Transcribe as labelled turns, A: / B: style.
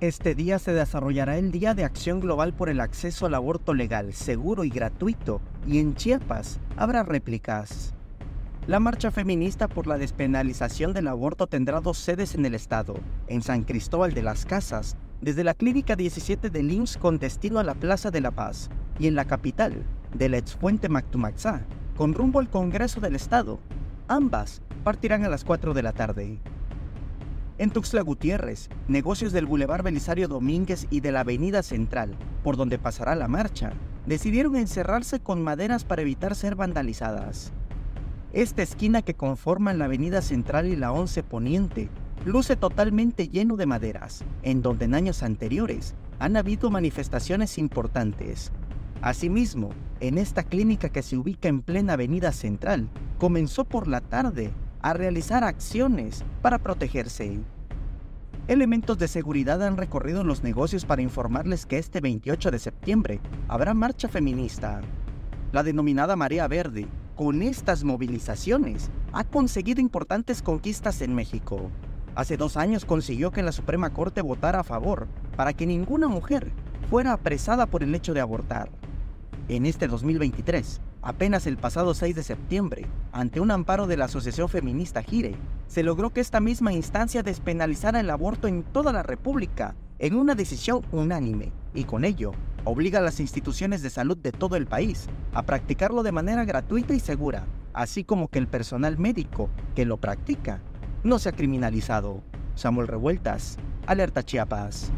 A: Este día se desarrollará el Día de Acción Global por el Acceso al Aborto Legal, Seguro y Gratuito, y en Chiapas habrá réplicas. La marcha feminista por la despenalización del aborto tendrá dos sedes en el estado, en San Cristóbal de las Casas, desde la Clínica 17 de IMSS con destino a la Plaza de la Paz, y en la capital, de la exfuente Mactumaxá, con rumbo al Congreso del Estado. Ambas partirán a las 4 de la tarde. En Tuxtla Gutiérrez, negocios del Boulevard Belisario Domínguez y de la Avenida Central, por donde pasará la marcha, decidieron encerrarse con maderas para evitar ser vandalizadas. Esta esquina que conforma la Avenida Central y la 11 Poniente luce totalmente lleno de maderas, en donde en años anteriores han habido manifestaciones importantes. Asimismo, en esta clínica que se ubica en plena Avenida Central, comenzó por la tarde a realizar acciones para protegerse. Elementos de seguridad han recorrido los negocios para informarles que este 28 de septiembre habrá marcha feminista. La denominada Marea Verde, con estas movilizaciones, ha conseguido importantes conquistas en México. Hace dos años consiguió que la Suprema Corte votara a favor para que ninguna mujer fuera apresada por el hecho de abortar. En este 2023, Apenas el pasado 6 de septiembre, ante un amparo de la Asociación Feminista Gire, se logró que esta misma instancia despenalizara el aborto en toda la República en una decisión unánime y con ello obliga a las instituciones de salud de todo el país a practicarlo de manera gratuita y segura, así como que el personal médico que lo practica no sea criminalizado. Samuel Revueltas, Alerta Chiapas.